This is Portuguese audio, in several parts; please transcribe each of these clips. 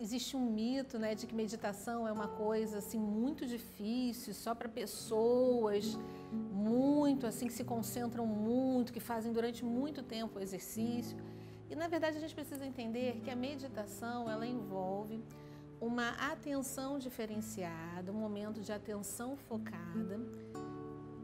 existe um mito, né, de que meditação é uma coisa assim muito difícil, só para pessoas muito assim que se concentram muito, que fazem durante muito tempo o exercício. E na verdade a gente precisa entender que a meditação ela envolve uma atenção diferenciada, um momento de atenção focada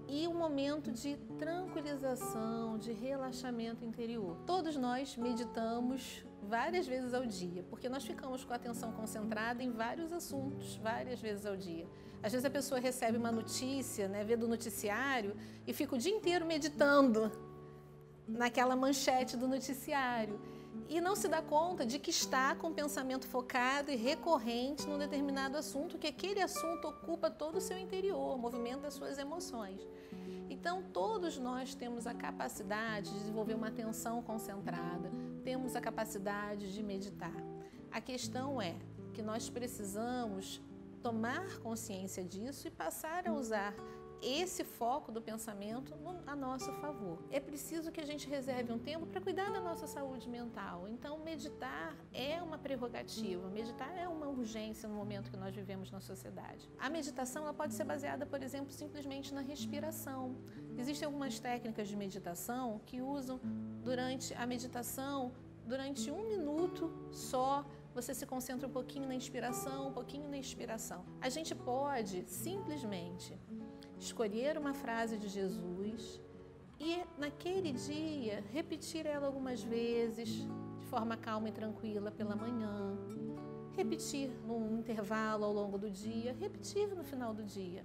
e um momento de tranquilização, de relaxamento interior. Todos nós meditamos várias vezes ao dia, porque nós ficamos com a atenção concentrada em vários assuntos, várias vezes ao dia. Às vezes a pessoa recebe uma notícia, né, vê do noticiário e fica o dia inteiro meditando naquela manchete do noticiário e não se dá conta de que está com o pensamento focado e recorrente num determinado assunto, que aquele assunto ocupa todo o seu interior, movimenta as suas emoções. Então, todos nós temos a capacidade de desenvolver uma atenção concentrada, temos a capacidade de meditar. A questão é que nós precisamos tomar consciência disso e passar a usar esse foco do pensamento a nosso favor. É preciso que a gente reserve um tempo para cuidar da nossa saúde mental. Então, meditar é uma prerrogativa, meditar é uma urgência no momento que nós vivemos na sociedade. A meditação ela pode ser baseada, por exemplo, simplesmente na respiração. Existem algumas técnicas de meditação que usam durante a meditação, durante um minuto só, você se concentra um pouquinho na inspiração, um pouquinho na expiração. A gente pode simplesmente escolher uma frase de Jesus e naquele dia repetir ela algumas vezes, de forma calma e tranquila pela manhã, repetir num intervalo ao longo do dia, repetir no final do dia,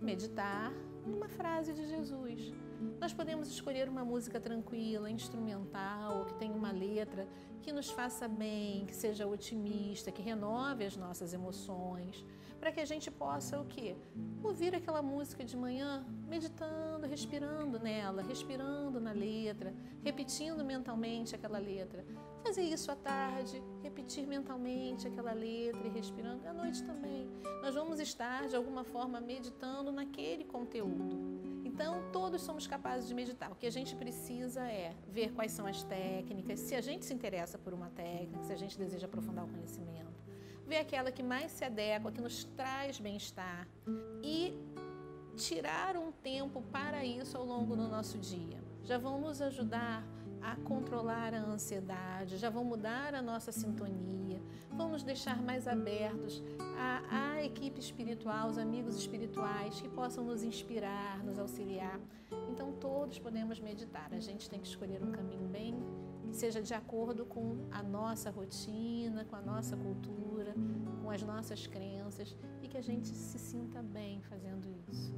meditar numa frase de Jesus. Nós podemos escolher uma música tranquila, instrumental, que tenha uma letra que nos faça bem, que seja otimista, que renove as nossas emoções para que a gente possa o quê? Ouvir aquela música de manhã, meditando, respirando nela, respirando na letra, repetindo mentalmente aquela letra. Fazer isso à tarde, repetir mentalmente aquela letra e respirando à noite também. Nós vamos estar de alguma forma meditando naquele conteúdo. Então, todos somos capazes de meditar. O que a gente precisa é ver quais são as técnicas, se a gente se interessa por uma técnica, se a gente deseja aprofundar o conhecimento ver aquela que mais se adequa, que nos traz bem-estar e tirar um tempo para isso ao longo do nosso dia. Já vão nos ajudar a controlar a ansiedade, já vão mudar a nossa sintonia, vão nos deixar mais abertos à, equipe espiritual, os amigos espirituais que possam nos inspirar, nos auxiliar. Então, todos podemos meditar. A gente tem que escolher um caminho bem que seja de acordo com a nossa rotina, com a nossa cultura, com as nossas crenças e que a gente se sinta bem fazendo isso.